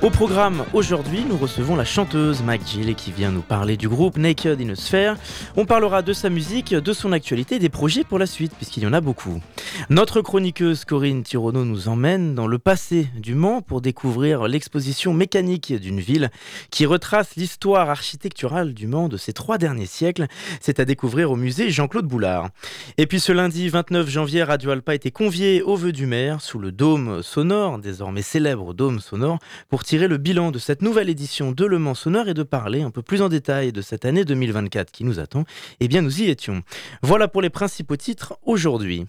Au programme aujourd'hui, nous recevons la chanteuse Mac Gill qui vient nous parler du groupe Naked in a Sphere. On parlera de sa musique, de son actualité, des projets pour la suite, puisqu'il y en a beaucoup. Notre chroniqueuse Corinne Tirono nous emmène dans le passé du Mans pour découvrir l'exposition mécanique d'une ville qui retrace l'histoire architecturale du Mans de ces trois derniers siècles. C'est à découvrir au musée Jean-Claude Boulard. Et puis ce lundi 29 janvier, Radio Alpa était convié au vœu du maire sous le dôme sonore, désormais célèbre dôme sonore, pour tirer le bilan de cette nouvelle édition de Le Mans Sonore et de parler un peu plus en détail de cette année 2024 qui nous attend, eh bien nous y étions. Voilà pour les principaux titres aujourd'hui.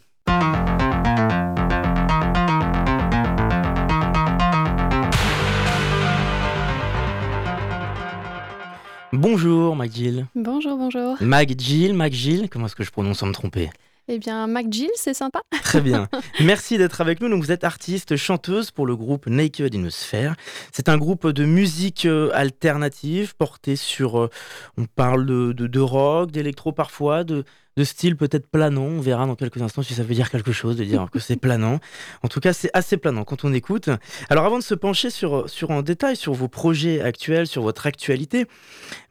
Bonjour Magil. Bonjour, bonjour. Magil, Magil, comment est-ce que je prononce sans me tromper? Eh bien, Mac Jill, c'est sympa. Très bien. Merci d'être avec nous. Vous êtes artiste, chanteuse pour le groupe Naked in a Sphere. C'est un groupe de musique euh, alternative porté sur. Euh, on parle de, de, de rock, d'électro parfois, de, de style peut-être planant. On verra dans quelques instants si ça veut dire quelque chose de dire que c'est planant. En tout cas, c'est assez planant quand on écoute. Alors avant de se pencher sur, sur en détail sur vos projets actuels, sur votre actualité,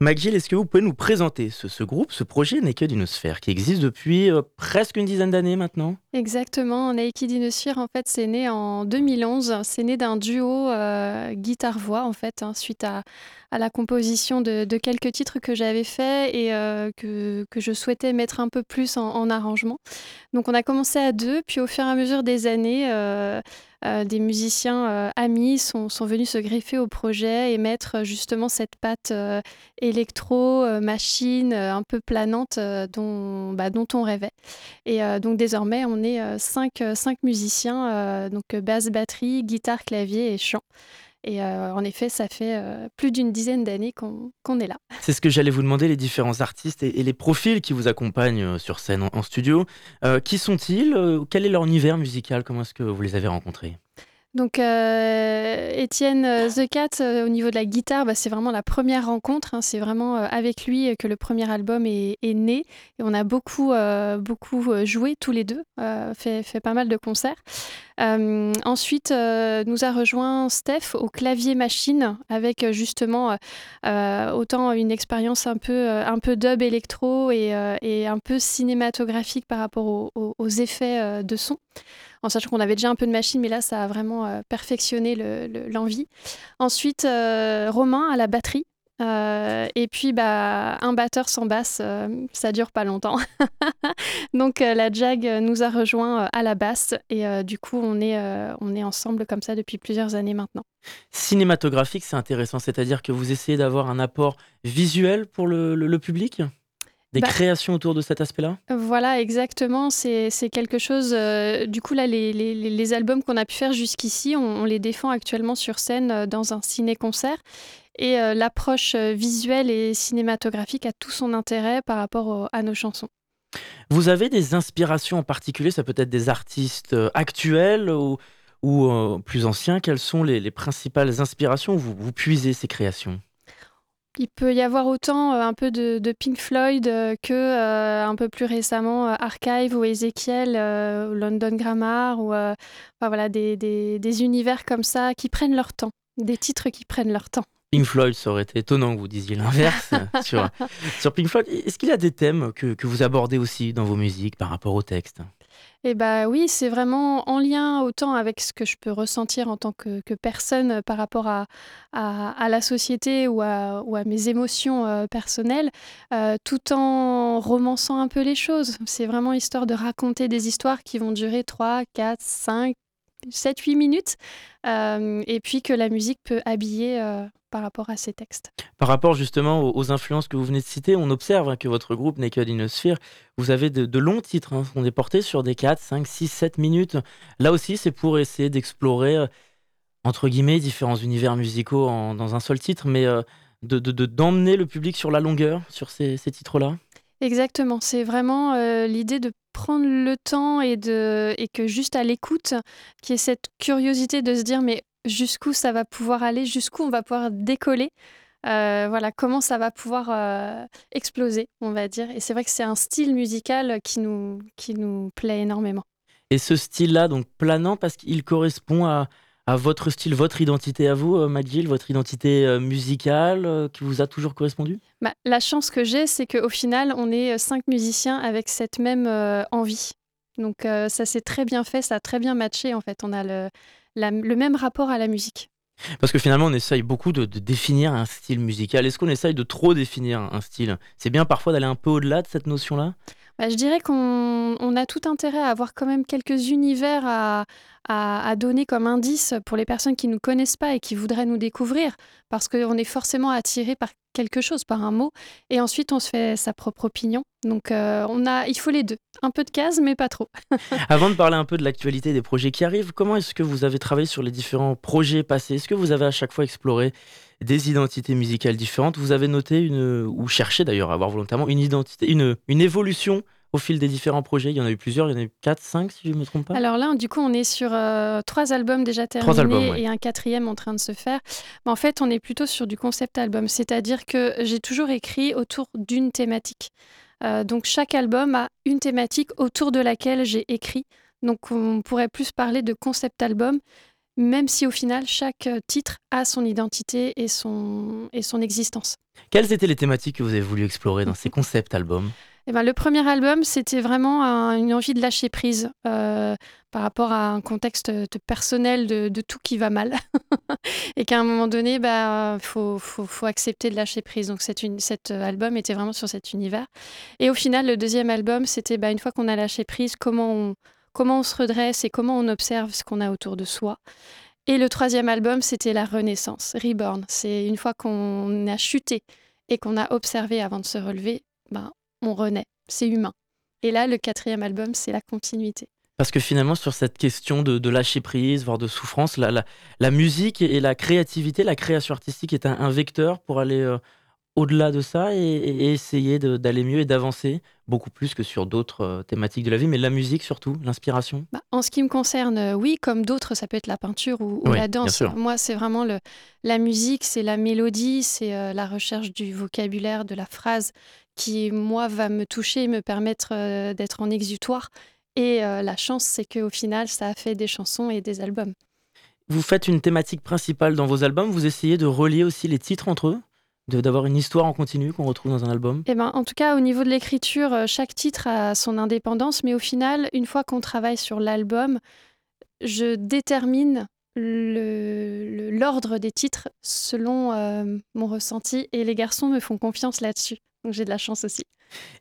Magil, est-ce que vous pouvez nous présenter ce, groupe, ce projet Naked Dinosphere qui existe depuis euh, presque une dizaine d'années maintenant Exactement. Dinosphere, en fait, c'est né en 2011. C'est né d'un duo euh, guitare-voix, en fait, hein, suite à, la composition de, quelques titres que j'avais faits et euh, que, que, je souhaitais mettre un peu plus en, arrangement. Donc on a commencé à deux, puis au fur et à mesure des années, euh, euh, des musiciens amis sont, sont, venus se greffer au projet et mettre justement cette patte électro, machine, un peu planante dont, bah, dont on rêvait. Et donc désormais, on est cinq, cinq musiciens, donc basse, batterie, guitare, clavier et chant. Et euh, en effet, ça fait euh, plus d'une dizaine d'années qu'on est là. C'est ce que j'allais vous demander, les différents artistes et, les profils qui vous accompagnent euh, sur scène en, studio. qui sont-ils Quel est leur univers musical? Comment est-ce que vous les avez rencontrés? Donc Étienne The Cat au niveau de la guitare, bah, c'est vraiment la première rencontre. Hein. c'est vraiment avec lui que le premier album est, né et on a beaucoup beaucoup joué tous les deux, fait, pas mal de concerts. Euh, ensuite, euh, nous a rejoint Steph au clavier machine avec euh, justement autant une expérience un peu, un peu dub électro et, un peu cinématographique par rapport aux, effets de son en sachant qu'on avait déjà un peu de machine, mais là, ça a vraiment perfectionné l'envie. Ensuite, Romain à la batterie, euh, et puis, bah, un batteur sans basse, euh, ça dure pas longtemps. Donc, euh, la Jag nous a rejoint à la basse et du coup, on est, on est ensemble comme ça depuis plusieurs années maintenant. Cinématographique, c'est intéressant, c'est-à-dire que vous essayez d'avoir un apport visuel pour le, public? Des bah créations autour de cet aspect-là? Voilà, exactement. C'est quelque chose. du coup, là, les, les, les albums qu'on a pu faire jusqu'ici, on, on, les défend actuellement sur scène dans un ciné-concert. Et euh, l'approche euh, visuelle et cinématographique a tout son intérêt par rapport à nos chansons. Vous avez des inspirations en particulier? Ça peut être des artistes euh, actuels ou, plus anciens? Quelles sont les, principales inspirations? Où vous, vous puisez ces créations? Il peut y avoir autant un peu de, Pink Floyd que un peu plus récemment Archive ou Ezekiel, London Grammar ou voilà, des, des, univers comme ça qui prennent leur temps, des titres qui prennent leur temps. Pink Floyd, ça aurait été étonnant que vous disiez l'inverse sur, sur Pink Floyd. Est-ce qu'il y a des thèmes que, que, vous abordez aussi dans vos musiques par rapport au texte? Eh bah oui, c'est vraiment en lien autant avec ce que je peux ressentir en tant que, personne par rapport à, la société ou à, mes émotions euh, personnelles, euh, tout en romançant un peu les choses. C'est vraiment histoire de raconter des histoires qui vont durer 3, 4, 5, 7-8 minutes, euh, et puis que la musique peut habiller euh, par rapport à ces textes. Par rapport justement aux, influences que vous venez de citer, on observe hein, que votre groupe Naked in a Sphere, vous avez de, longs titres, hein, on est portés sur des 4, 5, 6, 7 minutes. Là aussi, c'est pour essayer d'explorer, euh, entre guillemets, différents univers musicaux dans un seul titre, mais de d'emmener le public sur la longueur, sur ces titres-là Exactement, c'est vraiment l'idée de prendre le temps et, de, et que juste à l'écoute, qui est cette curiosité de se dire mais jusqu'où ça va pouvoir aller, jusqu'où on va pouvoir décoller. voilà, comment ça va pouvoir exploser, on va dire. Et c'est vrai que c'est un style musical qui nous, qui nous plaît énormément. Et ce style-là, donc planant, parce qu'il correspond à, à votre style, votre identité à vous, euh, McGill, votre identité euh, musicale euh, qui vous a toujours correspondu? Bah, La chance que j'ai, c'est qu'au final, on est cinq musiciens avec cette même envie. Donc ça s'est très bien fait, ça a très bien matché en fait. On a le, le même rapport à la musique. Parce que finalement, on essaye beaucoup de, de définir un style musical. Est-ce qu'on essaye de trop définir un style? C'est bien parfois d'aller un peu au-delà de cette notion-là? Bah, je dirais qu'on a tout intérêt à avoir quand même quelques univers à, donner comme indice pour les personnes qui ne nous connaissent pas et qui voudraient nous découvrir, parce qu'on est forcément attiré par quelque chose, par un mot, et ensuite on se fait sa propre opinion. Donc euh, on a, il faut les deux, un peu de cases, mais pas trop. Avant de parler un peu de l'actualité des projets qui arrivent, comment est-ce que vous avez travaillé sur les différents projets passés? Est-ce que vous avez à chaque fois exploré des identités musicales différentes Vous avez noté une, ou cherché d'ailleurs à avoir volontairement une identité, une, une évolution au fil des différents projets Il y en a eu plusieurs, il y en a eu 4, 5 si je ne me trompe pas. Alors là, du coup, on est sur euh, trois albums déjà terminés et un quatrième en train de se faire. Mais en fait, on est plutôt sur du concept album, c'est-à-dire que j'ai toujours écrit autour d'une thématique. Euh, donc chaque album a une thématique autour de laquelle j'ai écrit. Donc on pourrait plus parler de concept album, même si au final chaque euh, titre a son identité et son, et son existence. Quelles étaient les thématiques que vous avez voulu explorer dans ces concept albums? Eh ben, le premier album, c'était vraiment une envie de lâcher prise euh, par rapport à un contexte personnel de, tout qui va mal. et qu'à un moment donné, il bah, faut, faut, accepter de lâcher prise. Donc cet, cet album était vraiment sur cet univers. Et au final, le deuxième album, c'était bah, une fois qu'on a lâché prise, comment on, comment on se redresse et comment on observe ce qu'on a autour de soi. Et le troisième album, c'était la renaissance, Reborn. C'est une fois qu'on a chuté et qu'on a observé avant de se relever, ben, on renaît, c'est humain. Et là, le quatrième album, c'est la continuité. Parce que finalement, sur cette question de, lâcher prise, voire de souffrance, la, musique et la créativité, la création artistique est un, vecteur pour aller euh, au-delà de ça et, essayer d'aller mieux et d'avancer beaucoup plus que sur d'autres euh, thématiques de la vie, mais la musique surtout, l'inspiration bah, En ce qui me concerne, euh, oui, comme d'autres, ça peut être la peinture ou, la danse. Moi, c'est vraiment le, la musique, c'est la mélodie, c'est la recherche du vocabulaire, de la phrase qui, moi, va me toucher me permettre euh, d'être en exutoire. Et euh, la chance, c'est qu'au final, ça a fait des chansons et des albums. Vous faites une thématique principale dans vos albums, vous essayez de relier aussi les titres entre eux? D'avoir une histoire en continu qu'on retrouve dans un album? Eh ben, En tout cas, au niveau de l'écriture, euh, chaque titre a son indépendance, mais au final, une fois qu'on travaille sur l'album, je détermine l'ordre des titres selon mon ressenti et les garçons me font confiance là-dessus. Donc j'ai de la chance aussi.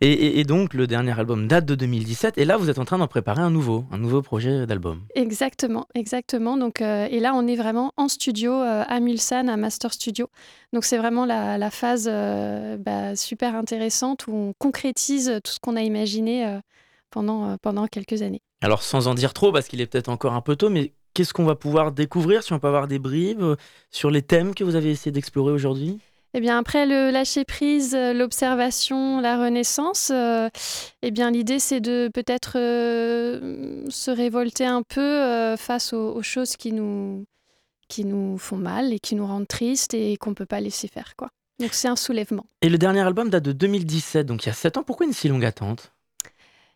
Et, donc le dernier album date de 2017 et là vous êtes en train d'en préparer un nouveau, un nouveau projet d'album. Exactement, exactement. Donc euh, et là on est vraiment en studio euh, à Mulsanne, à Master Studio. Donc c'est vraiment la, phase euh, bah, super intéressante où on concrétise tout ce qu'on a imaginé pendant pendant quelques années. Alors sans en dire trop parce qu'il est peut-être encore un peu tôt, mais qu'est-ce qu'on va pouvoir découvrir si on peut avoir des bribes sur les thèmes que vous avez essayé d'explorer aujourd'hui? Eh bien, après le lâcher prise, euh, l'observation, la renaissance, euh, eh bien, l'idée, c'est de peut-être euh, se révolter un peu face aux, choses qui nous, font mal et qui nous rendent tristes et qu'on ne peut pas laisser faire. Quoi. Donc, c'est un soulèvement. Et le dernier album date de 2017, donc il y a 7 ans. Pourquoi une si longue attente?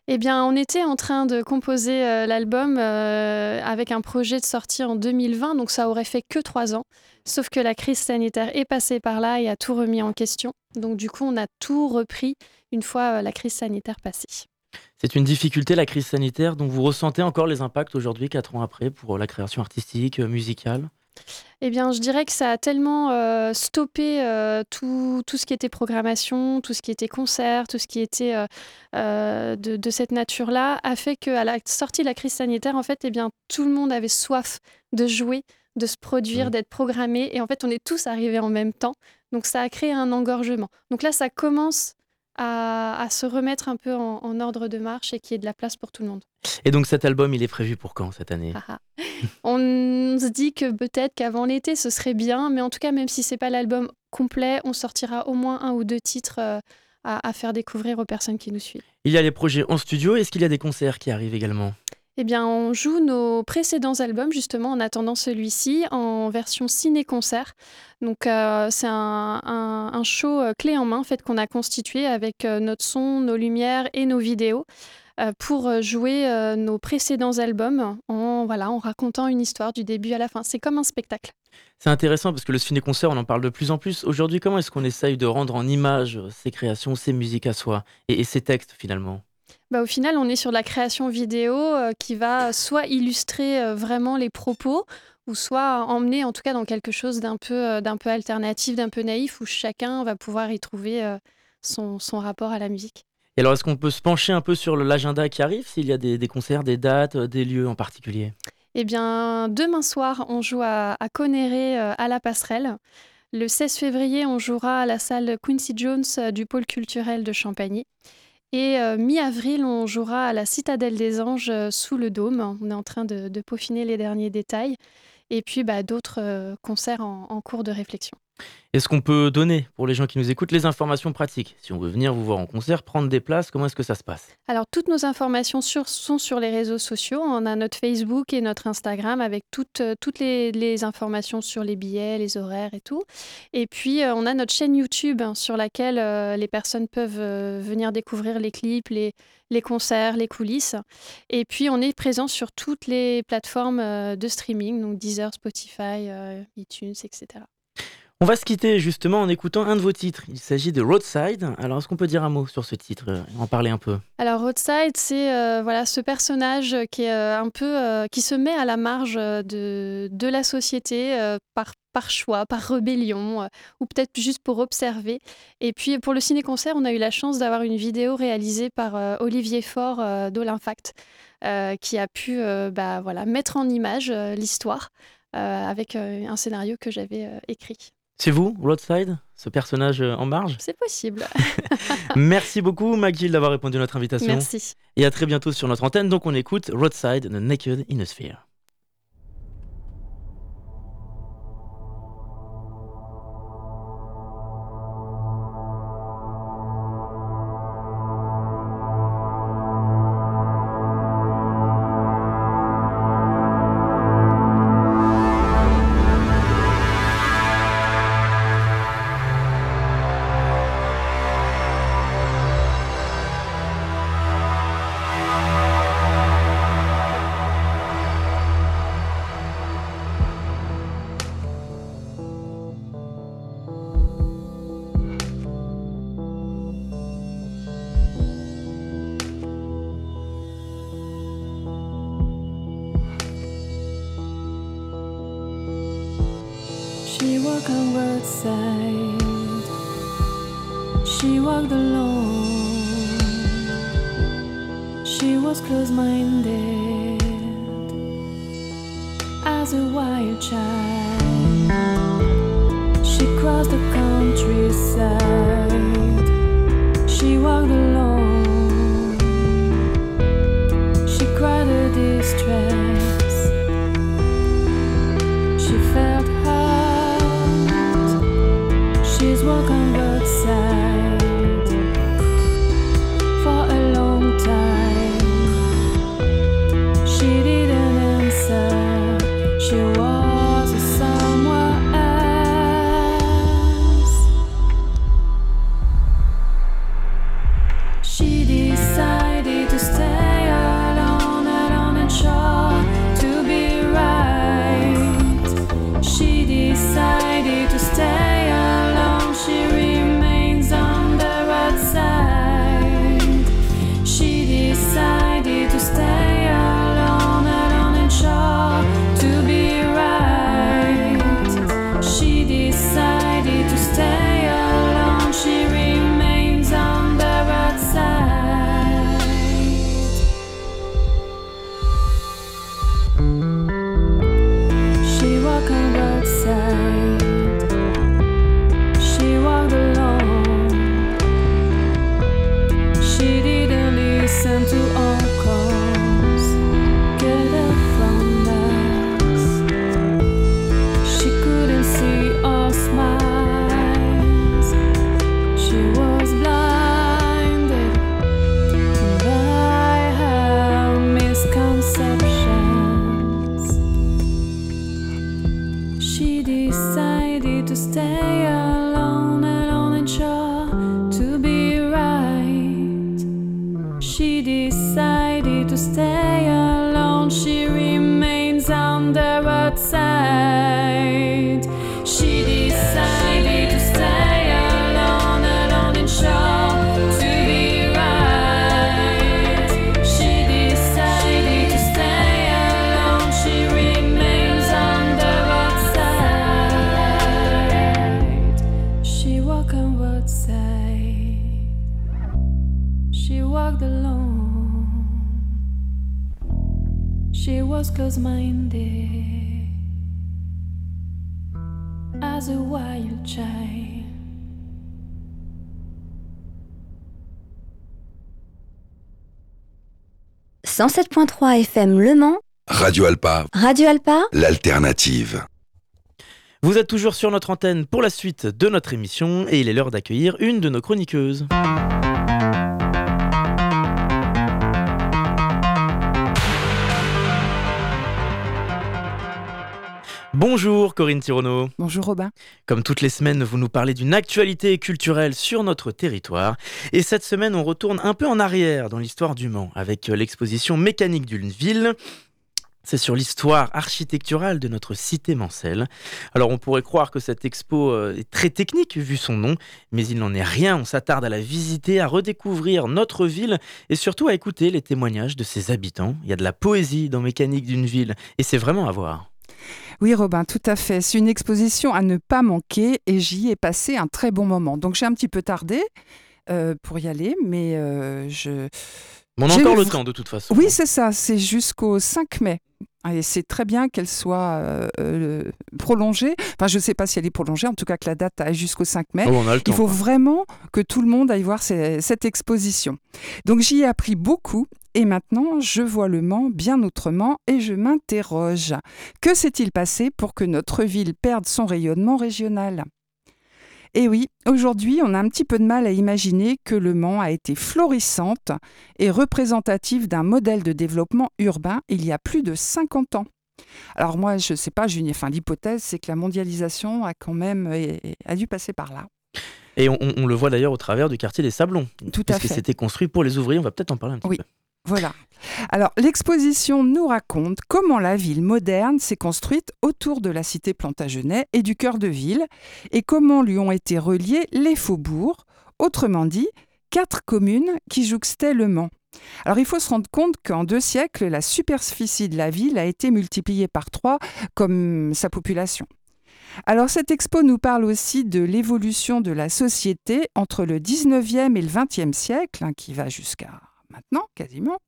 Eh bien, on était en train de composer euh, l'album euh, avec un projet de sortie en 2020, donc ça aurait fait que trois ans. Sauf que la crise sanitaire est passée par là et a tout remis en question. Donc du coup, on a tout repris une fois euh, la crise sanitaire passée. C'est une difficulté, la crise sanitaire, donc vous ressentez encore les impacts aujourd'hui, quatre ans après, pour la création artistique, musicale? Eh bien, je dirais que ça a tellement euh, stoppé euh, tout, tout, ce qui était programmation, tout ce qui était concert, tout ce qui était euh, de, cette nature-là, a fait qu'à la sortie de la crise sanitaire, en fait, eh bien, tout le monde avait soif de jouer, de se produire, mmh. d'être programmé. Et en fait, on est tous arrivés en même temps. Donc, ça a créé un engorgement. Donc là, ça commence à, se remettre un peu en, ordre de marche et qu'il y ait de la place pour tout le monde. Et donc cet album, il est prévu pour quand cette année? Ah, ah. On se dit que peut-être qu'avant l'été, ce serait bien, mais en tout cas, même si c'est pas l'album complet, on sortira au moins un ou deux titres euh, à, faire découvrir aux personnes qui nous suivent. Il y a les projets en studio. Est-ce qu'il y a des concerts qui arrivent également? Eh bien, on joue nos précédents albums justement en attendant celui-ci en version ciné-concert. Donc, euh, c'est un, show euh, clé en main fait qu'on a constitué avec euh, notre son, nos lumières et nos vidéos pour jouer nos précédents albums en voilà en racontant une histoire du début à la fin. C'est comme un spectacle. C'est intéressant parce que le ciné-concert, on en parle de plus en plus. Aujourd'hui, comment est-ce qu'on essaye de rendre en image ces créations, ces musiques à soi et, et ces textes finalement? Bah, au final, on est sur la création vidéo euh, qui va soit illustrer euh, vraiment les propos, ou soit emmener en tout cas dans quelque chose d'un peu, euh, d'un peu alternatif, d'un peu naïf, où chacun va pouvoir y trouver son, son rapport à la musique. Et alors, est-ce qu'on peut se pencher un peu sur l'agenda qui arrive, s'il y a des, des, concerts, des dates, des lieux en particulier? Eh bien, demain soir, on joue à, à Conéré, à la Passerelle. Le 16 février, on jouera à la salle Quincy Jones du pôle culturel de Champagny. Et euh, mi-avril, on jouera à la Citadelle des Anges euh, sous le dôme. On est en train de, peaufiner les derniers détails. Et puis bah, d'autres euh, concerts en cours de réflexion. Est-ce qu'on peut donner pour les gens qui nous écoutent les informations pratiques Si on veut venir vous voir en concert, prendre des places, comment est-ce que ça se passe? Alors toutes nos informations sont sur les réseaux sociaux. On a notre Facebook et notre Instagram avec toutes, euh, toutes les, informations sur les billets, les horaires et tout. Et puis euh, on a notre chaîne YouTube hein, sur laquelle euh, les personnes peuvent venir découvrir les clips, les, les concerts, les coulisses. Et puis on est présent sur toutes les plateformes de streaming, donc Deezer, Spotify, iTunes, etc. On va se quitter justement en écoutant un de vos titres. Il s'agit de Roadside. Alors, est-ce qu'on peut dire un mot sur ce titre euh, En parler un peu? Alors, Roadside, c'est euh, voilà, ce personnage qui, est, euh, un peu, qui se met à la marge de, de la société par, par choix, par rébellion, ou peut-être juste pour observer. Et puis, pour le ciné-concert, on a eu la chance d'avoir une vidéo réalisée par Olivier Faure d'Olinfact, qui a pu bah, voilà, mettre en image l'histoire. avec un scénario que j'avais écrit. C'est vous, Roadside, ce personnage euh, en marge? C'est possible. Merci beaucoup, McGill, d'avoir répondu à notre invitation. Merci. Et à très bientôt sur notre antenne. Donc, on écoute Roadside de Naked in a Sphere. She walked alone. She was close minded as a wild child. « 107.3 FM Le Mans, Radio Alpa, Radio Alpa, l'alternative. Vous êtes toujours sur notre antenne pour la suite de notre émission et il est l'heure d'accueillir une de nos chroniqueuses. Bonjour Corinne Tirono. Bonjour Robin. Comme toutes les semaines, vous nous parlez d'une actualité culturelle sur notre territoire. Et cette semaine, on retourne un peu en arrière dans l'histoire du Mans avec euh, l'exposition Mécanique d'une ville. C'est sur l'histoire architecturale de notre cité mancelle. Alors on pourrait croire que cette expo euh, est très technique vu son nom, mais il n'en est rien. On s'attarde à la visiter, à redécouvrir notre ville et surtout à écouter les témoignages de ses habitants. Il y a de la poésie dans Mécanique d'une ville et c'est vraiment à voir. Oui Robin, tout à fait. C'est une exposition à ne pas manquer et j'y ai passé un très bon moment. Donc j'ai un petit peu tardé euh, pour y aller, mais euh, je... Mais on a encore le temps de toute façon. Oui, c'est ça, c'est jusqu'au 5 mai. Et c'est très bien qu'elle soit euh, prolongée. Enfin, je ne sais pas si elle est prolongée, en tout cas que la date est jusqu'au 5 mai. Oh, on a le temps. Il faut vraiment que tout le monde aille voir ces- cette exposition. Donc j'y ai appris beaucoup et maintenant je vois le Mans bien autrement et je m'interroge. Que s'est-il passé pour que notre ville perde son rayonnement régional? Et oui, aujourd'hui on a un petit peu de mal à imaginer que le Mans a été florissante et représentative d'un modèle de développement urbain il y a plus de 50 ans. Alors moi, je ne sais pas, une- enfin, l'hypothèse, c'est que la mondialisation a quand même a dû passer par là. Et on, le voit d'ailleurs au travers du quartier des Sablons. Tout à puisque c'était construit pour les ouvriers. On va peut-être en parler un petit Oui. peu. Voilà. Alors, l'exposition nous raconte comment la ville moderne s'est construite autour de la cité Plantagenet et du cœur de ville, et comment lui ont été reliés les faubourgs, autrement dit, quatre communes qui jouxtaient le Mans. Alors, il faut se rendre compte qu'en deux siècles, la superficie de la ville a été multipliée par trois comme sa population. Alors, cette expo nous parle aussi de l'évolution de la société entre le 19e et le 20e siècle, hein, qui va jusqu'à maintenant quasiment,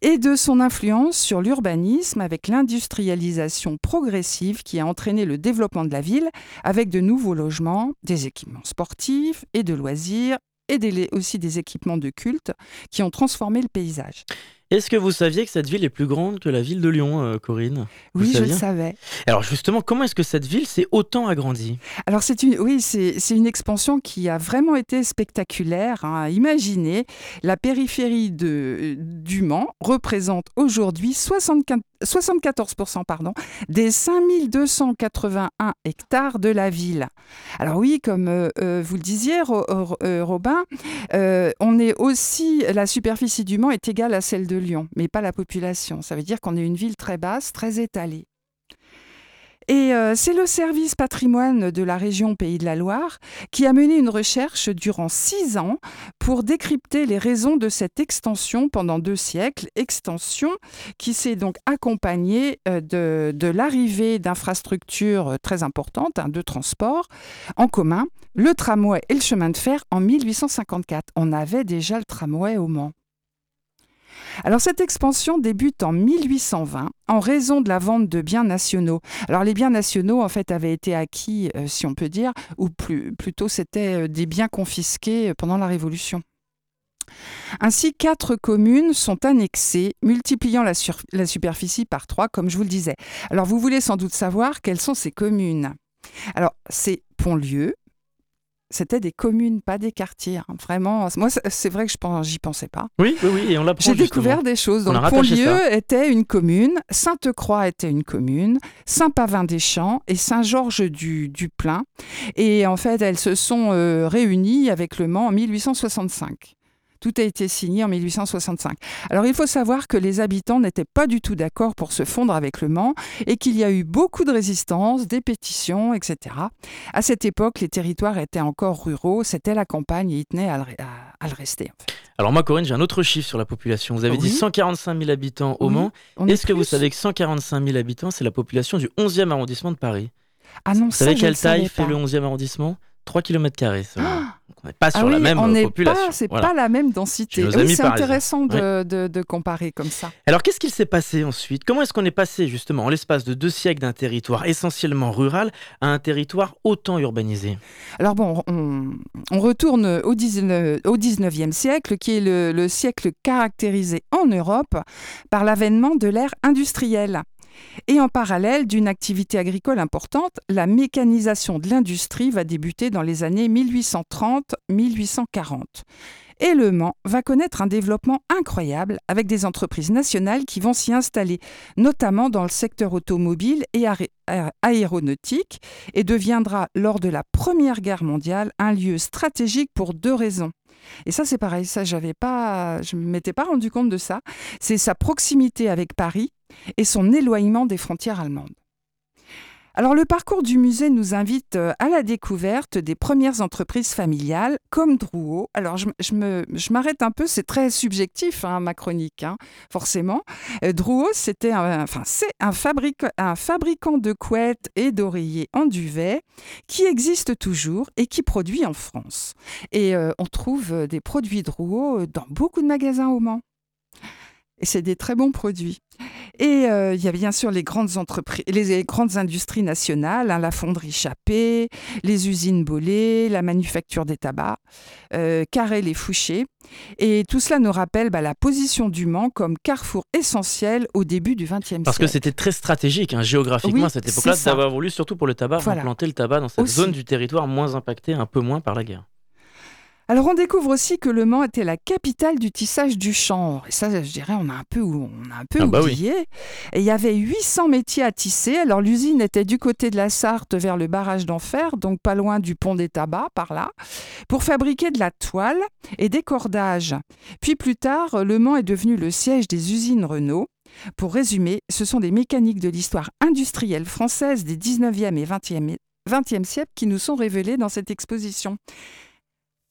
et de son influence sur l'urbanisme avec l'industrialisation progressive qui a entraîné le développement de la ville avec de nouveaux logements, des équipements sportifs et de loisirs et aussi des équipements de culte qui ont transformé le paysage. Est-ce que vous saviez que cette ville est plus grande que la ville de Lyon, euh, Corinne? Vous Oui, je le savais. Alors justement, comment est-ce que cette ville s'est autant agrandie? Alors c'est une, oui, c'est c'est une expansion qui a vraiment été spectaculaire. hein. Imaginez, la périphérie de, du Mans représente aujourd'hui 74, 74% pardon, des 5281 hectares de la ville. Alors oui, comme euh, euh, vous le disiez, Ro- Ro- euh, Robin, euh, on est aussi la superficie du Mans est égale à celle de Lyon, mais pas la population. Ça veut dire qu'on est une ville très basse, très étalée. Et euh, c'est le service patrimoine de la région Pays de la Loire qui a mené une recherche durant six ans pour décrypter les raisons de cette extension pendant deux siècles, extension qui s'est donc accompagnée euh, de, l'arrivée d'infrastructures très importantes hein, de transport en commun, le tramway et le chemin de fer en 1854. On avait déjà le tramway au Mans. Alors cette expansion débute en 1820 en raison de la vente de biens nationaux. Alors les biens nationaux en fait avaient été acquis, euh, si on peut dire, ou plutôt c'était euh, des biens confisqués euh, pendant la Révolution. Ainsi, quatre communes sont annexées, multipliant la superficie par trois, comme je vous le disais. Alors vous voulez sans doute savoir quelles sont ces communes. Alors c'est Pontlieu. C'était des communes, pas des quartiers. hein. Vraiment, moi, c'est- vrai que je pense, j'y pensais pas. Oui, oui, oui, et on l'apprend J'ai découvert des choses. Donc, Pontlieu était une commune, Sainte-Croix était une commune, Saint-Pavin-des-Champs et Saint-Georges-du-Plain. Et en fait, elles se sont euh, réunies avec Le Mans en 1865. Tout a été signé en 1865. Alors il faut savoir que les habitants n'étaient pas du tout d'accord pour se fondre avec le Mans et qu'il y a eu beaucoup de résistance, des pétitions, etc. À cette époque, les territoires étaient encore ruraux, c'était la campagne et ils tenaient à le, à- à le rester. en fait. Alors moi, Corinne, j'ai un autre chiffre sur la population. Vous avez dit Oui. 145 000 habitants au Oui. Mans. Est Est-ce que vous savez que 145 000 habitants, c'est la population du 11e arrondissement de Paris? Ah non, Vous ça, savez quelle taille fait pas. le 11e arrondissement? 3 km. Ah Donc on n'est pas sur Ah la oui, même on euh, population. c'est Voilà. pas la même densité. Oui, c'est intéressant de, de- de comparer comme ça. Alors qu'est-ce qu'il s'est passé ensuite? Comment est-ce qu'on est passé justement en l'espace de deux siècles d'un territoire essentiellement rural à un territoire autant urbanisé? Alors bon, on, on retourne au 19, au 19e siècle, qui est le, le siècle caractérisé en Europe par l'avènement de l'ère industrielle. Et en parallèle d'une activité agricole importante, la mécanisation de l'industrie va débuter dans les années 1830-1840. Et Le Mans va connaître un développement incroyable avec des entreprises nationales qui vont s'y installer, notamment dans le secteur automobile et aé- aéronautique, et deviendra lors de la Première Guerre mondiale un lieu stratégique pour deux raisons. Et ça, c'est pareil, ça, j'avais pas, je ne m'étais pas rendu compte de ça. C'est sa proximité avec Paris et son éloignement des frontières allemandes. Alors, le parcours du musée nous invite euh, à la découverte des premières entreprises familiales, comme Drouot. Alors, je, je m'arrête un peu, c'est très subjectif, hein, ma chronique, hein, forcément. Euh, Drouot, c'était enfin, c'est un, fabric- un fabricant de couettes et d'oreillers en duvet qui existe toujours et qui produit en France. Et euh, on trouve des produits Drouot dans beaucoup de magasins au Mans. Et c'est des très bons produits. Et euh, il y a bien sûr les grandes entreprises, les grandes industries nationales, hein, la fonderie Chappé, les usines Bollé, la manufacture des tabacs, euh, Carrel et Fouché. Et tout cela nous rappelle bah, la position du Mans comme carrefour essentiel au début du XXe siècle. Parce que c'était très stratégique hein, géographiquement Oui, à cette époque-là d'avoir voulu, surtout pour le tabac, Voilà. implanter le tabac dans cette Aussi. zone du territoire moins impactée, un peu moins par la guerre. Alors on découvre aussi que Le Mans était la capitale du tissage du chanvre. Et ça, je dirais, on a un peu, on a un peu Ah bah oui. oublié. Et il y avait 800 métiers à tisser. Alors l'usine était du côté de la Sarthe vers le barrage d'Enfer, donc pas loin du pont des tabacs, par là, pour fabriquer de la toile et des cordages. Puis plus tard, Le Mans est devenu le siège des usines Renault. Pour résumer, ce sont des mécaniques de l'histoire industrielle française des 19e et 20e, 20e siècles qui nous sont révélées dans cette exposition.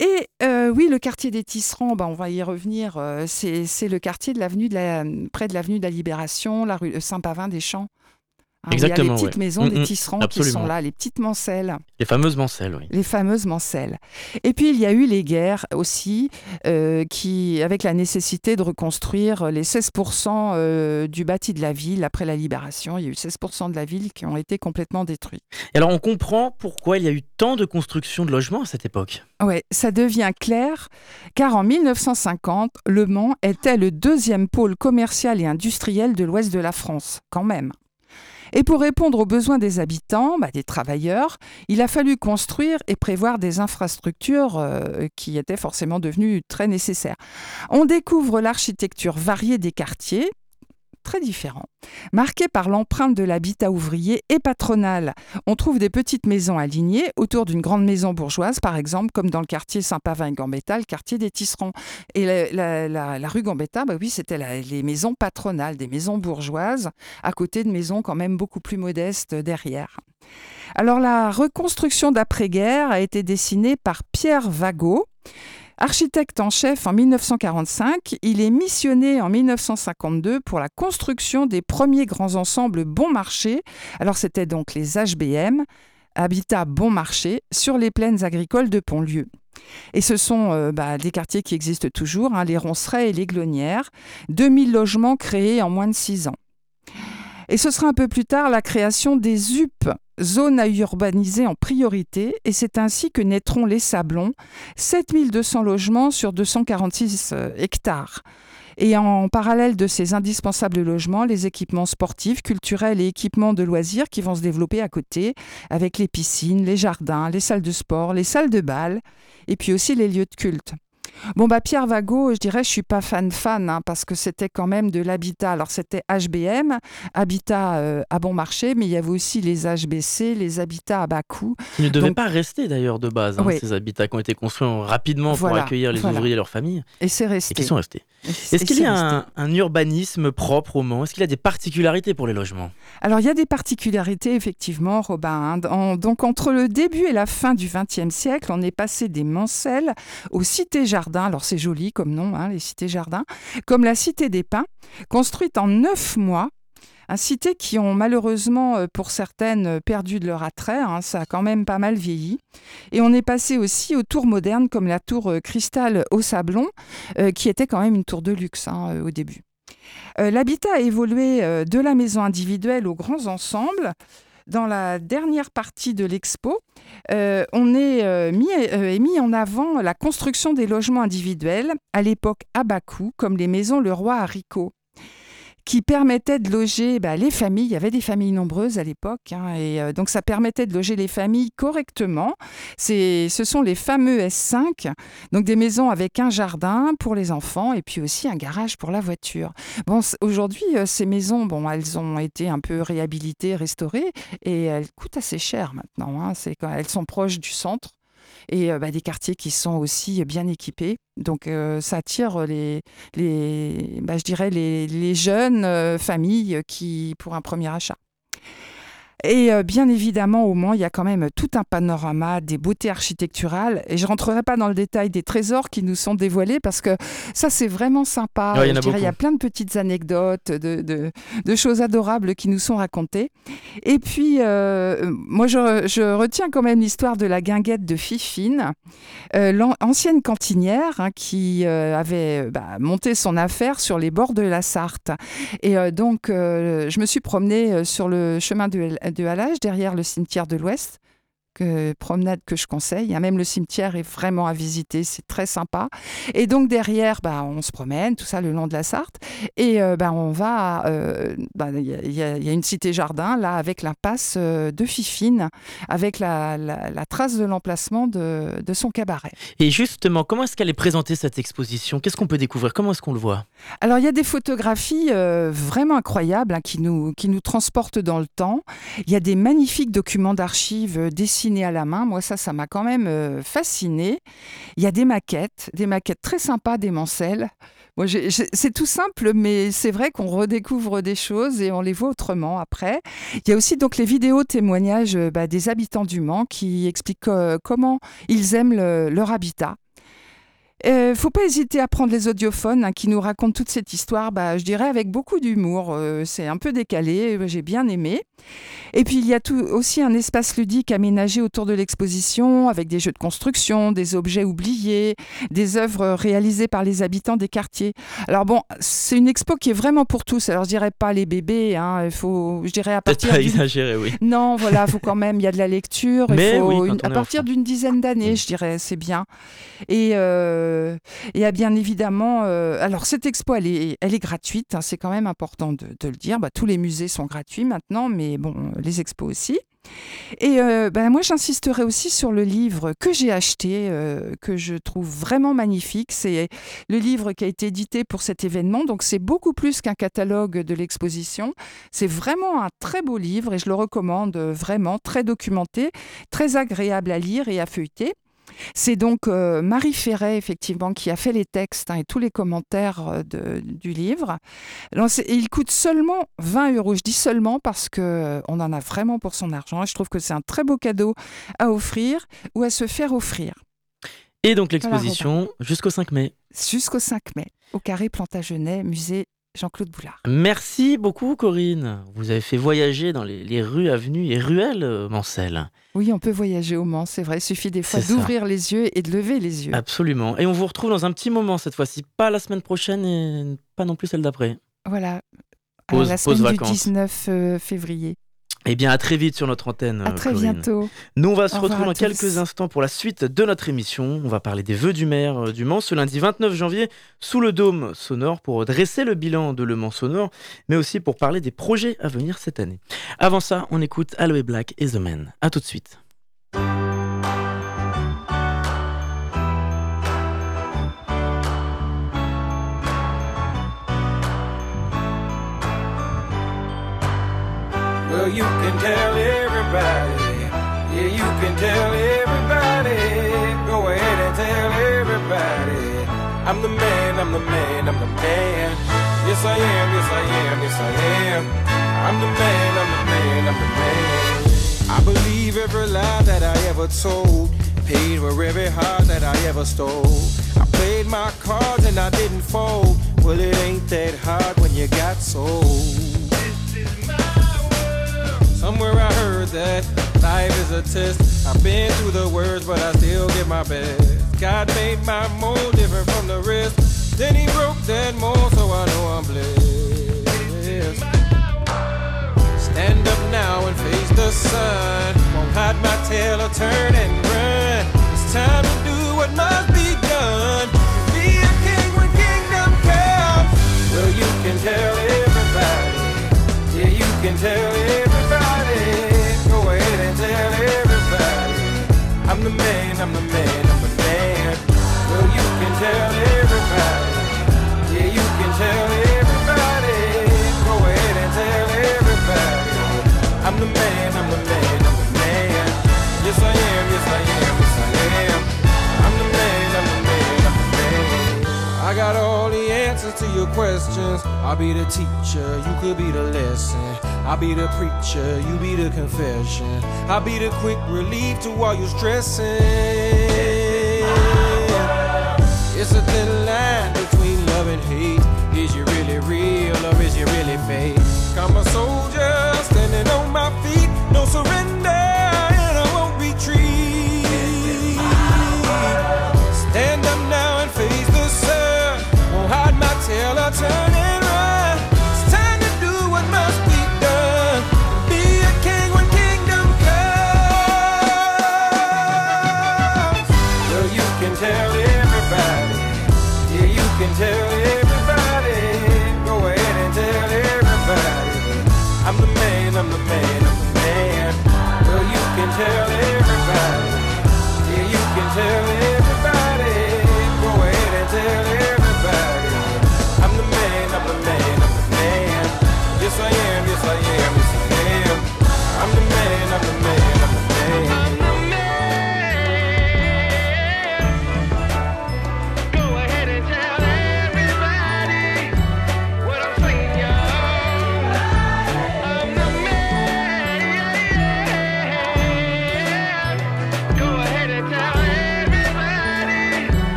Et euh, oui, le quartier des Tisserands, bah, on va y revenir, euh, c'est le quartier de l'avenue la, près de l'avenue de la Libération, la rue euh, Saint-Pavin-des-Champs. Hein, Exactement, Il y a les petites ouais. maisons Mm, des mm, tisserands qui sont là, les petites mancelles, Les fameuses mancelles, oui. les fameuses mancelles. Et puis il y a eu les guerres aussi, euh, qui, avec la nécessité de reconstruire les 16% euh, du bâti de la ville après la libération. Il y a eu 16% de la ville qui ont été complètement détruits. Et alors on comprend pourquoi il y a eu tant de construction de logements à cette époque. Ouais, ça devient clair, car en 1950, Le Mans était le deuxième pôle commercial et industriel de l'ouest de la France, quand même. Et pour répondre aux besoins des habitants, bah, des travailleurs, il a fallu construire et prévoir des infrastructures euh, qui étaient forcément devenues très nécessaires. On découvre l'architecture variée des quartiers, très différents, marqués par l'empreinte de l'habitat ouvrier et patronal. On trouve des petites maisons alignées autour d'une grande maison bourgeoise, par exemple, comme dans le quartier Saint-Pavin et Gambetta, le quartier des Tisserands. Et la, rue Gambetta, bah oui, c'était les maisons patronales, des maisons bourgeoises, à côté de maisons quand même beaucoup plus modestes derrière. Alors la reconstruction d'après-guerre a été dessinée par Pierre Vagot. Architecte en chef en 1945, il est missionné en 1952 pour la construction des premiers grands ensembles bon marché. Alors c'était donc les HBM, Habitat Bon Marché, sur les plaines agricoles de Pontlieu. Et ce sont euh, bah, des quartiers qui existent toujours, hein, les Roncerets et les Glonnières. 2000 logements créés en moins de 6 ans. Et ce sera un peu plus tard la création des UP, zones à urbaniser en priorité, et c'est ainsi que naîtront les Sablons, 7200 logements sur 246 euh, hectares. Et en parallèle de ces indispensables logements, les équipements sportifs, culturels et équipements de loisirs qui vont se développer à côté, avec les piscines, les jardins, les salles de sport, les salles de bal, et puis aussi les lieux de culte. Bon, bah, Pierre Vago, je dirais, je suis pas fan-fan, hein, parce que c'était quand même de l'habitat. Alors, c'était HBM, habitat euh, à bon marché, mais il y avait aussi les HBC, les habitats à bas coût. Qui ne devaient Donc- pas rester d'ailleurs de base, hein, Oui. ces habitats qui ont été construits rapidement pour accueillir les voilà. ouvriers et leurs familles, Et c'est et resté. qui sont restés. Et Est-ce qu'il y a un, un urbanisme propre au Mans? Est-ce qu'il a des particularités pour les logements? Alors, il y a des particularités, effectivement, Robin. hein. Donc, entre le début et la fin du XXe siècle, on est passé des Mancelles aux cités-jardins. Alors, c'est joli comme nom, hein, les cités-jardins. Comme la Cité des Pins, construite en neuf mois. Un cité qui ont malheureusement, euh, pour certaines, euh, perdu de leur attrait. hein. ça a quand même pas mal vieilli. Et on est passé aussi aux tours modernes, comme la tour euh, Cristal au Sablon, qui était quand même une tour de luxe hein, au début. L'habitat a évolué de la maison individuelle aux grands ensembles. Dans la dernière partie de l'expo, euh, on est, euh, mis, euh, est mis en avant la construction des logements individuels, à l'époque à bas comme les maisons Leroy Haricot, qui permettaient de loger bah, les familles. Il y avait des familles nombreuses à l'époque, hein, et euh, donc ça permettait de loger les familles correctement. C'est, ce sont les fameux S5, donc des maisons avec un jardin pour les enfants et puis aussi un garage pour la voiture. Bon, aujourd'hui, euh, ces maisons, bon, elles ont été un peu réhabilitées, restaurées, et elles coûtent assez cher maintenant. hein. C'est quand elles sont proches du centre et euh, bah, des quartiers qui sont aussi bien équipés. Donc, euh, ça attire les, les, bah, je dirais les, les jeunes euh, familles qui pour un premier achat. Et euh, bien évidemment, au Mans, il y a quand même tout un panorama des beautés architecturales. Et je rentrerai pas dans le détail des trésors qui nous sont dévoilés parce que ça, c'est vraiment sympa. Ouais, il y en Je a dirais, il y a plein de petites anecdotes, de, de- de choses adorables qui nous sont racontées. Et puis, euh, moi, je, je retiens quand même l'histoire de la guinguette de Fifine, euh, l'an- ancienne cantinière hein, qui euh, avait bah, monté son affaire sur les bords de la Sarthe. Et donc, je me suis promenée sur le chemin de, de halage derrière le cimetière de l'Ouest. Que, promenade que je conseille. hein. Même le cimetière est vraiment à visiter, c'est très sympa. Et donc derrière, bah, on se promène, tout ça le long de la Sarthe. Et euh, bah, on va, euh, bah, il y, a- il y il une cité-jardin là avec l'impasse euh, de Fifine, avec la, la- la trace de l'emplacement de, de son cabaret. Et justement, comment est-ce qu'elle est présentée cette exposition? Qu'est-ce qu'on peut découvrir? Comment est-ce qu'on le voit? Alors, il y a des photographies euh, vraiment incroyables hein, qui, nous, qui nous transportent dans le temps. Il y a des magnifiques documents d'archives euh, à la main. Moi, ça, ça m'a quand même euh, fasciné. Il y a des maquettes, des maquettes très sympas des Mancelles. Moi, c'est tout simple, mais c'est vrai qu'on redécouvre des choses et on les voit autrement après. Il y a aussi donc les vidéos témoignages euh, bah, des habitants du Mans qui expliquent comment ils aiment le- leur habitat. Euh, faut pas hésiter à prendre les audiophones hein, qui nous racontent toute cette histoire, bah, je dirais avec beaucoup d'humour. Euh, c'est un peu décalé, j'ai bien aimé. Et puis il y a tout, aussi un espace ludique aménagé autour de l'exposition avec des jeux de construction, des objets oubliés, des œuvres réalisées par les habitants des quartiers. Alors bon, c'est une expo qui est vraiment pour tous. Alors je dirais pas les bébés, hein, il faut, je dirais à partir pas d'une exagéré, oui. non, voilà, faut quand même, il y a de la lecture. il Mais faut oui, une- à partir d'une dizaine d'années, Mm. je dirais, c'est bien. Et euh, a bien évidemment, euh, alors cette expo, elle est, elle est gratuite, hein, c'est quand même important de, de le dire. Bah, tous les musées sont gratuits maintenant, mais bon, les expos aussi. Et bah, moi, j'insisterai aussi sur le livre que j'ai acheté, euh, que je trouve vraiment magnifique. C'est le livre qui a été édité pour cet événement. Donc, c'est beaucoup plus qu'un catalogue de l'exposition. C'est vraiment un très beau livre et je le recommande euh, vraiment, très documenté, très agréable à lire et à feuilleter. C'est donc euh, Marie Ferret, effectivement, qui a fait les textes hein, et tous les commentaires euh, de- du livre. Alors, il coûte seulement 20 euros. Je dis seulement parce que euh, en a vraiment pour son argent. Et je trouve que c'est un très beau cadeau à offrir ou à se faire offrir Et donc l'exposition jusqu'au 5 mai. jusqu'au 5 mai au Carré Plantagenet, musée Jean-Claude Boulard. Merci beaucoup Corinne. Vous avez fait voyager dans les, les rues, avenues et ruelles euh, Mancel. Oui, on peut voyager au Mans, c'est vrai. Il suffit des fois d'ouvrir les yeux et de lever les yeux. Absolument. Et on vous retrouve dans un petit moment cette fois-ci. Pas la semaine prochaine et pas non plus celle d'après. Voilà. Pause- la pause semaine du vacances. 19 euh, février. Eh bien, à très vite sur notre antenne. À très Corinne. bientôt. Nous, on va se Au retrouver dans quelques instants pour la suite de notre émission. On va parler des vœux du maire euh, du Mans ce lundi 29 janvier sous le dôme sonore pour dresser le bilan de Le Mans sonore, mais aussi pour parler des projets à venir cette année. Avant ça, on écoute Aloe Black et The Man. À tout de suite. You can tell everybody. Yeah, you can tell everybody. Go ahead and tell everybody. I'm the man, I'm the man, I'm the man. Yes, I am, yes, I am, yes, I am. I'm the man, I'm the man, I'm the man. I believe every lie that I ever told. Paid for every heart that I ever stole. I played my cards and I didn't fold. Well, it ain't that hard when you got sold. Somewhere I heard that life is a test. I've been through the worst, but I still give my best. God made my mold different from the rest. Then he broke that mold, so I know I'm blessed. Stand up now and face the sun. Won't hide my tail or turn and run. It's time to do what must be done. Be a king when kingdom comes. Well, you can tell everybody. Yeah, you can tell everybody. The man, I'm the man, I'm the man. Well, you can tell everybody. Yeah, you can tell everybody. Go ahead and tell everybody. I'm the man, I'm the man, I'm the man. Yes, I am, yes, I am, yes, I am. I'm the man, I'm the man, I'm the man. I got all the answers to your questions. I'll be the teacher, you could be the lesson. I'll be the preacher, you be the confession. I'll be the quick relief to all your stressing. It's a thin line between love and hate. Is you really real or is you really fake? I'm a soldier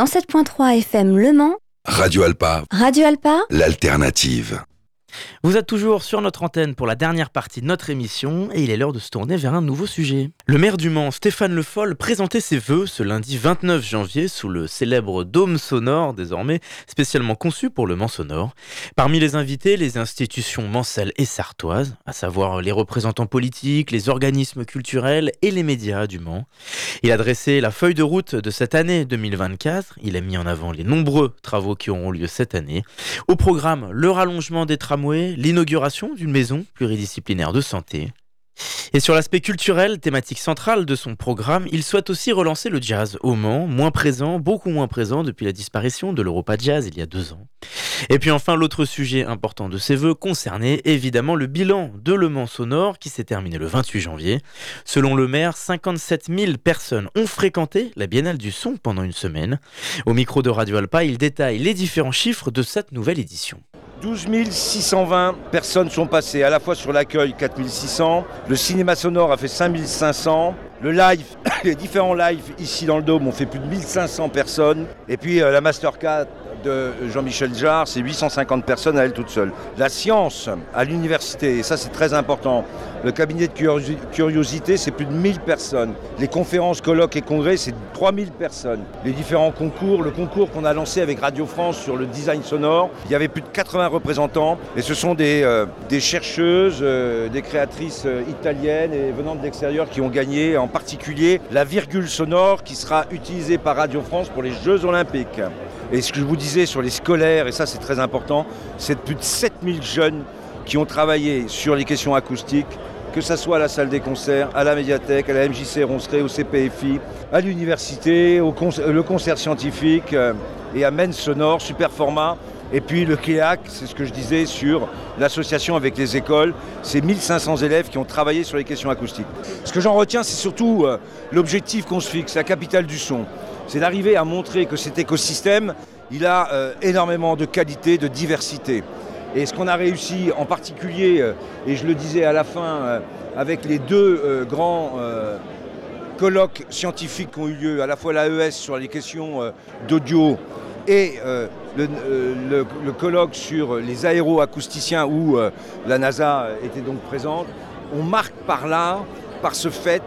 107.3 FM Le Mans, Radio Alpa, Radio Alpa, l'alternative. Vous êtes toujours sur notre antenne pour la dernière partie de notre émission et il est l'heure de se tourner vers un nouveau sujet. Le maire du Mans, Stéphane Le Foll, présentait ses vœux ce lundi 29 janvier sous le célèbre dôme sonore, désormais spécialement conçu pour le Mans sonore. Parmi les invités, les institutions mancelles et sartoises, à savoir les représentants politiques, les organismes culturels et les médias du Mans. Il a dressé la feuille de route de cette année 2024. Il a mis en avant les nombreux travaux qui auront lieu cette année. Au programme, le rallongement des tramways, l'inauguration d'une maison pluridisciplinaire de santé. Et sur l'aspect culturel, thématique centrale de son programme, il souhaite aussi relancer le jazz au Mans, moins présent, beaucoup moins présent depuis la disparition de l'Europa Jazz il y a deux ans. Et puis enfin, l'autre sujet important de ses voeux concernait évidemment le bilan de Le Mans Sonore qui s'est terminé le 28 janvier. Selon le maire, 57 000 personnes ont fréquenté la Biennale du Son pendant une semaine. Au micro de Radio Alpa, il détaille les différents chiffres de cette nouvelle édition. 12 620 personnes sont passées, à la fois sur l'accueil 4 600, le cinéma sonore a fait 5 500, le live, les différents lives ici dans le Dôme ont fait plus de 1500 personnes, et puis euh, la Mastercard de Jean-Michel Jarre, c'est 850 personnes à elle toute seule. La science à l'université, et ça c'est très important, le cabinet de curiosi- curiosité, c'est plus de 1000 personnes. Les conférences, colloques et congrès, c'est 3000 personnes. Les différents concours, le concours qu'on a lancé avec Radio France sur le design sonore, il y avait plus de 80 représentants. Et ce sont des, euh, chercheuses, euh, des créatrices euh, italiennes et venant de l'extérieur qui ont gagné en particulier la virgule sonore qui sera utilisée par Radio France pour les Jeux Olympiques. Et ce que je vous disais sur les scolaires, et ça c'est très important, c'est plus de 7000 jeunes qui ont travaillé sur les questions acoustiques, que ce soit à la salle des concerts, à la médiathèque, à la MJC Ronceret, au CPFI, à l'université, au le concert scientifique euh, et à Maine Sonore, super format. Et puis le CLEAC, c'est ce que je disais sur l'association avec les écoles, c'est 1500 élèves qui ont travaillé sur les questions acoustiques. Ce que j'en retiens, c'est surtout euh, l'objectif qu'on se fixe, la capitale du son. C'est d'arriver à montrer que cet écosystème, il a euh, énormément de qualité, de diversité. Et ce qu'on a réussi en particulier, euh, et je le disais à la fin, euh, avec les deux euh, grands colloques scientifiques qui ont eu lieu, à la fois l'AES sur les questions d'audio et le, le- colloque sur les aéroacousticiens où la NASA était donc présente, on marque par là, par ce fait,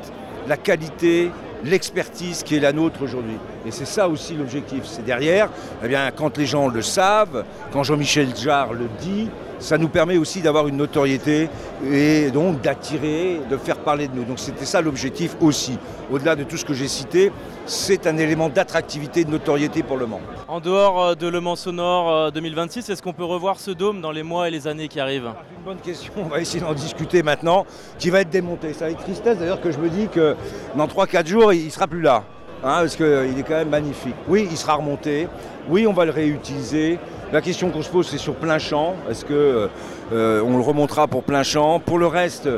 la qualité, l'expertise qui est la nôtre aujourd'hui. Et c'est ça aussi l'objectif. C'est derrière, eh quand les gens le savent, quand Jean-Michel Jarre le dit, ça nous permet aussi d'avoir une notoriété et donc d'attirer, de faire parler de nous. Donc c'était ça l'objectif aussi. Au-delà de tout ce que j'ai cité, c'est un élément d'attractivité, de notoriété pour le Mans. En dehors euh, de Le Mans Sonore euh, 2026, est-ce qu'on peut revoir ce dôme dans les mois et les années qui arrivent? C'est une bonne question, on va essayer d'en discuter maintenant, qui va être démonté. C'est avec tristesse d'ailleurs que je me dis que dans 3-4 jours, il ne sera plus là, hein, parce qu'il est quand même magnifique. Oui, il sera remonté, oui, on va le réutiliser. La question qu'on se pose, c'est sur plein champ. Est-ce que euh, on le remontera pour plein champ Pour le reste,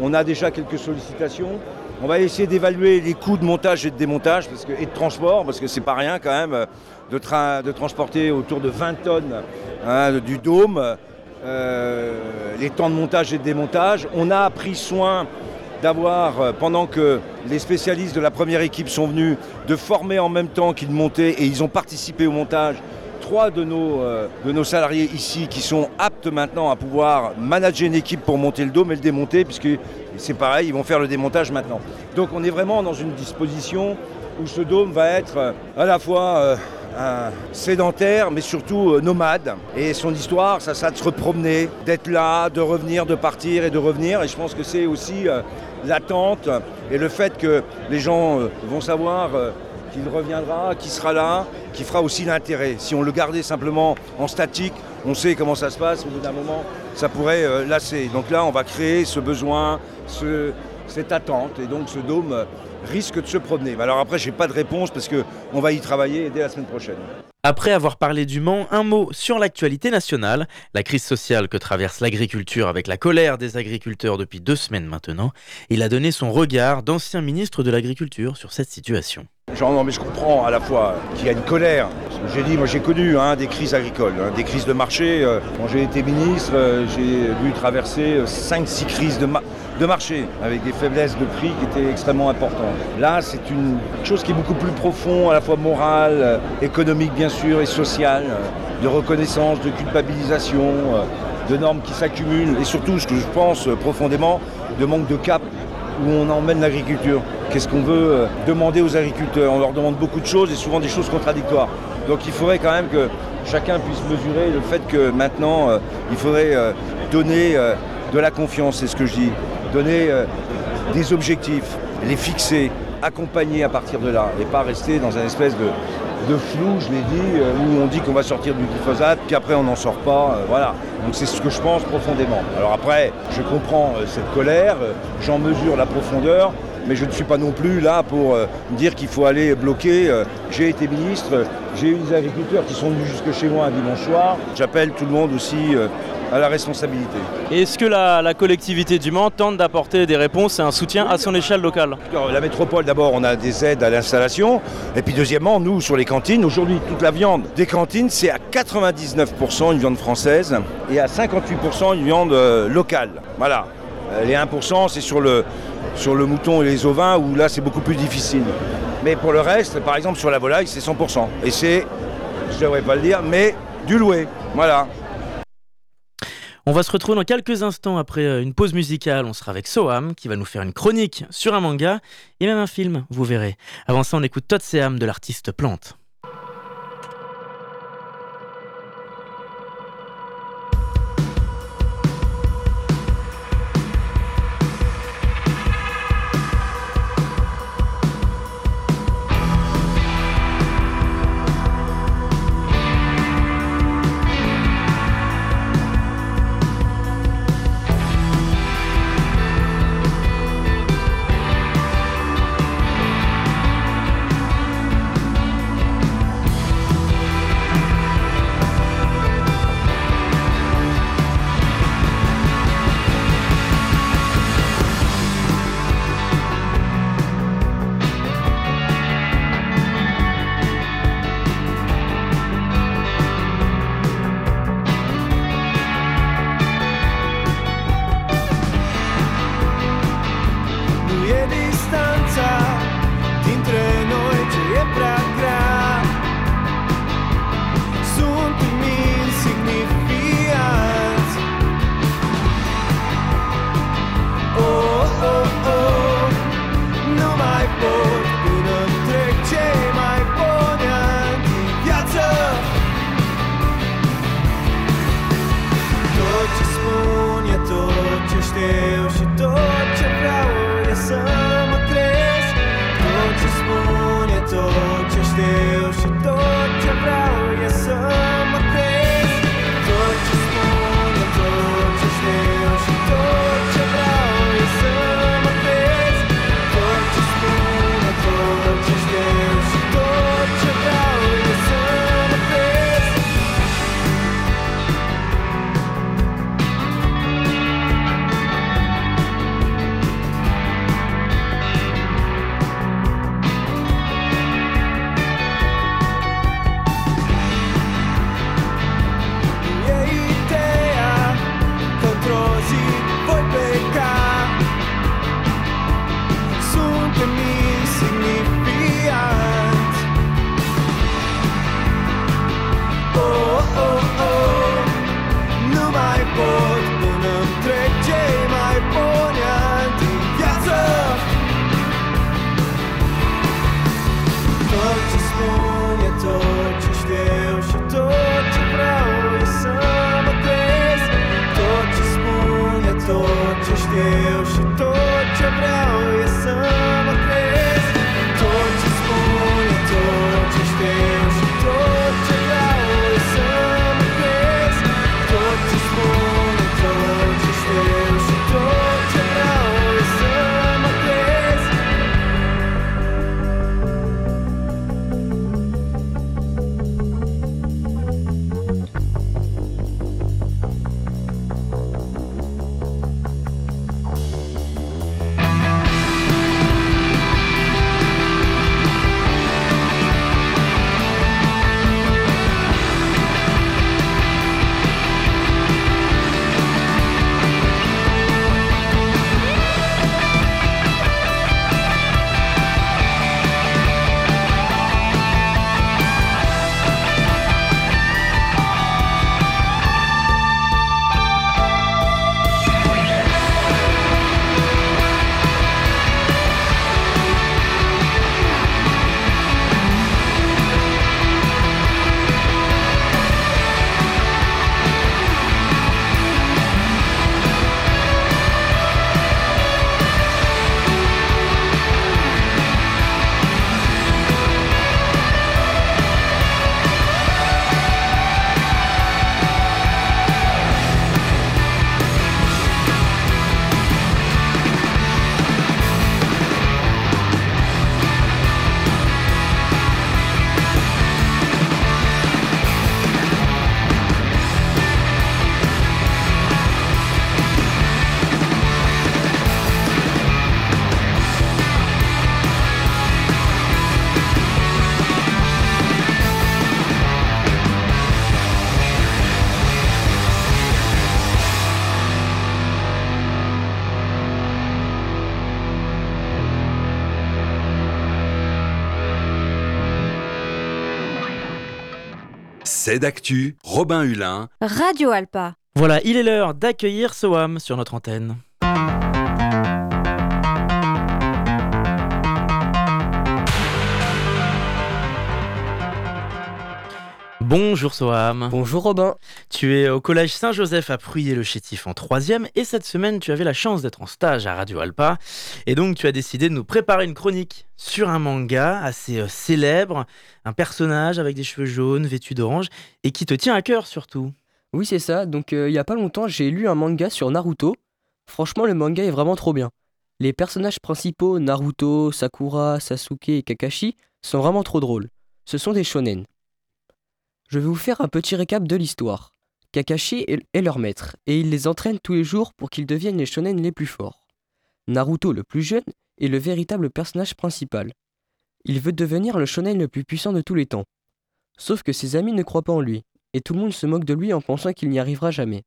on a déjà quelques sollicitations. On va essayer d'évaluer les coûts de montage et de démontage et de transport, parce que c'est pas rien quand même de transporter autour de 20 tonnes hein, du dôme. Euh, les temps de montage et de démontage. On a pris soin d'avoir, euh, pendant que les spécialistes de la première équipe sont venus, de former en même temps qu'ils montaient et ils ont participé au montage. Trois de nos, euh, de nos salariés ici qui sont aptes maintenant à pouvoir manager une équipe pour monter le dôme et le démonter, puisque c'est pareil, ils vont faire le démontage maintenant. Donc on est vraiment dans une disposition où ce dôme va être euh, à la fois euh, sédentaire, mais surtout nomade. Et son histoire, ça sera de se promener, d'être là, de revenir, de partir et de revenir. Et je pense que c'est aussi l'attente et le fait que les gens vont savoir qu'il reviendra, qu'il sera là, qui fera aussi l'intérêt. Si on le gardait simplement en statique, on sait comment ça se passe, au bout d'un moment, ça pourrait euh, lasser. Donc là, on va créer ce besoin, ce- cette attente, et donc ce dôme risque de se promener. Alors après, je n'ai pas de réponse parce qu'on va y travailler dès la semaine prochaine. Après avoir parlé du Mans, un mot sur l'actualité nationale, la crise sociale que traverse l'agriculture avec la colère des agriculteurs depuis deux semaines maintenant. Il a donné son regard d'ancien ministre de l'Agriculture sur cette situation. Genre, non, mais je comprends à la fois qu'il y a une colère. J'ai dit, moi j'ai connu hein, des crises agricoles, hein, des crises de marché. Euh, Quand j'ai été ministre, euh, j'ai dû traverser 5-6 crises de, ma- de marché avec des faiblesses de prix qui étaient extrêmement importantes. Là, c'est une chose qui est beaucoup plus profond, à la fois morale, euh, économique bien sûr et sociale, euh, de reconnaissance, de culpabilisation, euh, de normes qui s'accumulent et surtout, ce que je pense profondément, de manque de cap où on emmène l'agriculture. Qu'est-ce qu'on veut demander aux agriculteurs? On leur demande beaucoup de choses et souvent des choses contradictoires. Donc il faudrait quand même que chacun puisse mesurer le fait que maintenant, il faudrait donner de la confiance, c'est ce que je dis, donner euh, des objectifs, les fixer, accompagner à partir de là et pas rester dans un espèce de, flou, je l'ai dit, euh, où on dit qu'on va sortir du glyphosate, puis après on n'en sort pas. euh, voilà. Donc c'est ce que je pense profondément. Alors après, je comprends cette colère, j'en mesure la profondeur, mais je ne suis pas non plus là pour euh, dire qu'il faut aller bloquer. euh, j'ai été ministre, j'ai eu des agriculteurs qui sont venus jusque chez moi un dimanche soir. J'appelle tout le monde aussi euh, à la responsabilité. Est-ce que la, la collectivité du Mans tente d'apporter des réponses et un soutien à son échelle locale? La métropole, d'abord, on a des aides à l'installation. Et puis, deuxièmement, nous, sur les cantines, aujourd'hui, toute la viande des cantines, c'est à 99% une viande française et à 58% une viande euh, locale. Voilà. Les 1%, c'est sur le, sur le mouton et les ovins, où là, c'est beaucoup plus difficile. Mais pour le reste, par exemple, sur la volaille, c'est 100%. Et c'est, je ne devrais pas le dire, mais du loué. Voilà. On va se retrouver dans quelques instants après euh, une pause musicale. On sera avec Soham qui va nous faire une chronique sur un manga et même un film, vous verrez. Avant ça, on écoute Todd Seam de l'artiste Plante. C'est d'actu, Robin Hulin, Radio Alpa. Voilà, il est l'heure d'accueillir Soham sur notre antenne. Bonjour Soham. Bonjour Robin. Tu es au collège Saint-Joseph à Pruyé-le-Chétif en 3 et cette semaine tu avais la chance d'être en stage à Radio Alpa et donc tu as décidé de nous préparer une chronique sur un manga assez euh, célèbre, un personnage avec des cheveux jaunes vêtu d'orange et qui te tient à cœur surtout. Oui, c'est ça. Donc, euh, il y a pas longtemps, j'ai lu un manga sur Naruto. Franchement, le manga est vraiment trop bien. Les personnages principaux, Naruto, Sakura, Sasuke et Kakashi, sont vraiment trop drôles. Ce sont des shonen. Je vais vous faire un petit récap de l'histoire. Kakashi est leur maître, et il les entraîne tous les jours pour qu'ils deviennent les shonen les plus forts. Naruto, le plus jeune, est le véritable personnage principal. Il veut devenir le shonen le plus puissant de tous les temps. Sauf que ses amis ne croient pas en lui, et tout le monde se moque de lui en pensant qu'il n'y arrivera jamais.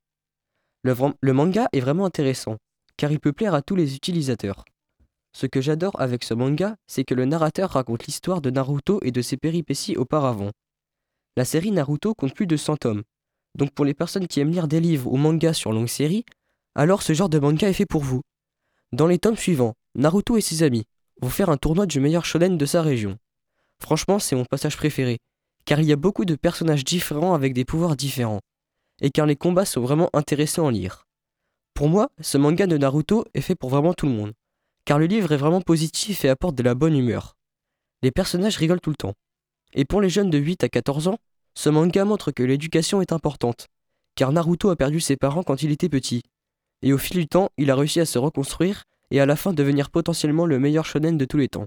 Le, le manga est vraiment intéressant, car il peut plaire à tous les utilisateurs. Ce que j'adore avec ce manga, c'est que le narrateur raconte l'histoire de Naruto et de ses péripéties auparavant. La série Naruto compte plus de 100 tomes, donc pour les personnes qui aiment lire des livres ou mangas sur longue série, alors ce genre de manga est fait pour vous. Dans les tomes suivants, Naruto et ses amis vont faire un tournoi du meilleur shonen de sa région. Franchement, c'est mon passage préféré, car il y a beaucoup de personnages différents avec des pouvoirs différents, et car les combats sont vraiment intéressants à lire. Pour moi, ce manga de Naruto est fait pour vraiment tout le monde, car le livre est vraiment positif et apporte de la bonne humeur. Les personnages rigolent tout le temps. Et pour les jeunes de 8 à 14 ans, ce manga montre que l'éducation est importante, car Naruto a perdu ses parents quand il était petit, et au fil du temps, il a réussi à se reconstruire et à la fin devenir potentiellement le meilleur shonen de tous les temps.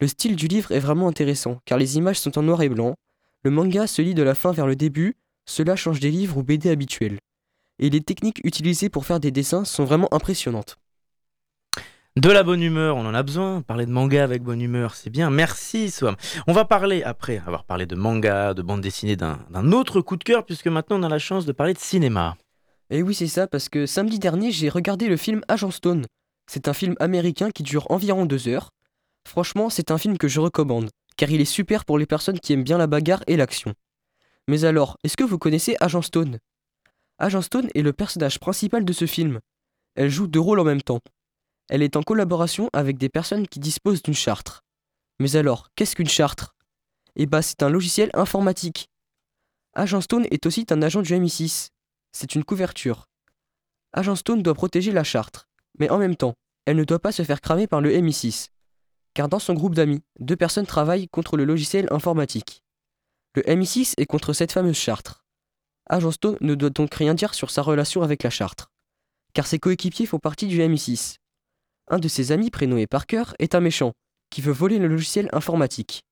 Le style du livre est vraiment intéressant, car les images sont en noir et blanc, le manga se lit de la fin vers le début, cela change des livres ou BD habituels. Et les techniques utilisées pour faire des dessins sont vraiment impressionnantes. De la bonne humeur, on en a besoin. Parler de manga avec bonne humeur, c'est bien. Merci Soham. On va parler, après avoir parlé de manga, de bande dessinée, d'un d'un autre coup de cœur, puisque maintenant on a la chance de parler de cinéma. Et oui, c'est ça, parce que samedi dernier, j'ai regardé le film Agent Stone. C'est un film américain qui dure environ deux heures. Franchement, c'est un film que je recommande, car il est super pour les personnes qui aiment bien la bagarre et l'action. Mais alors, est-ce que vous connaissez Agent Stone? Agent Stone est le personnage principal de ce film. Elle joue deux rôles en même temps. Elle est en collaboration avec des personnes qui disposent d'une charte. Mais alors, qu'est-ce qu'une charte? Eh bah, c'est un logiciel informatique. Agent Stone est aussi un agent du MI6. C'est une couverture. Agent Stone doit protéger la charte, mais en même temps, elle ne doit pas se faire cramer par le MI6. Car dans son groupe d'amis, deux personnes travaillent contre le logiciel informatique. Le MI6 est contre cette fameuse charte. Agent Stone ne doit donc rien dire sur sa relation avec la charte, car ses coéquipiers font partie du MI6. Un de ses amis prénommé Parker est un méchant, qui veut voler le logiciel informatique.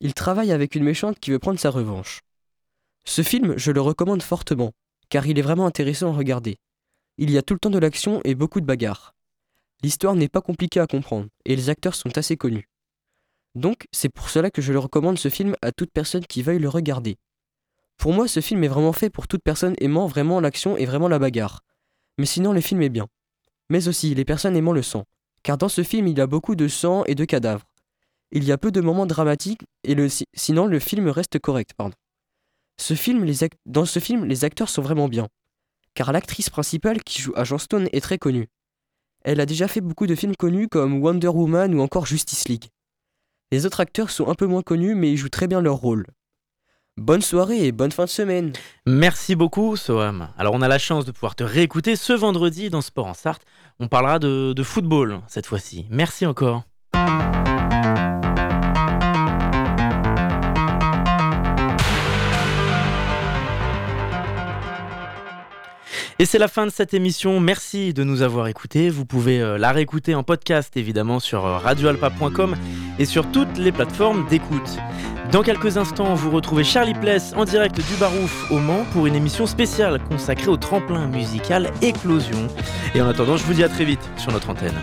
Il travaille avec une méchante qui veut prendre sa revanche. Ce film, je le recommande fortement, car il est vraiment intéressant à regarder. Il y a tout le temps de l'action et beaucoup de bagarres. L'histoire n'est pas compliquée à comprendre, et les acteurs sont assez connus. Donc, c'est pour cela que je le recommande ce film à toute personne qui veuille le regarder. Pour moi, ce film est vraiment fait pour toute personne aimant vraiment l'action et vraiment la bagarre. Mais sinon, le film est bien. Mais aussi les personnes aimant le sang, car dans ce film, il y a beaucoup de sang et de cadavres. Il y a peu de moments dramatiques, et sinon le film reste correct, pardon. Dans ce film, les acteurs sont vraiment bien, car l'actrice principale qui joue Agent Stone est très connue. Elle a déjà fait beaucoup de films connus comme Wonder Woman ou encore Justice League. Les autres acteurs sont un peu moins connus, mais ils jouent très bien leur rôle. Bonne soirée et bonne fin de semaine. Merci beaucoup Soham. Alors on a la chance de pouvoir te réécouter ce vendredi dans Sport en Sarthe. On parlera de, de football cette fois-ci. Merci encore. Et c'est la fin de cette émission. Merci de nous avoir écoutés. Vous pouvez euh, la réécouter en podcast évidemment sur euh, radioalpa.com et sur toutes les plateformes d'écoute. Dans quelques instants, vous retrouvez Charlie Pless en direct du Barouf au Mans pour une émission spéciale consacrée au tremplin musical Éclosion. Et en attendant, je vous dis à très vite sur notre antenne.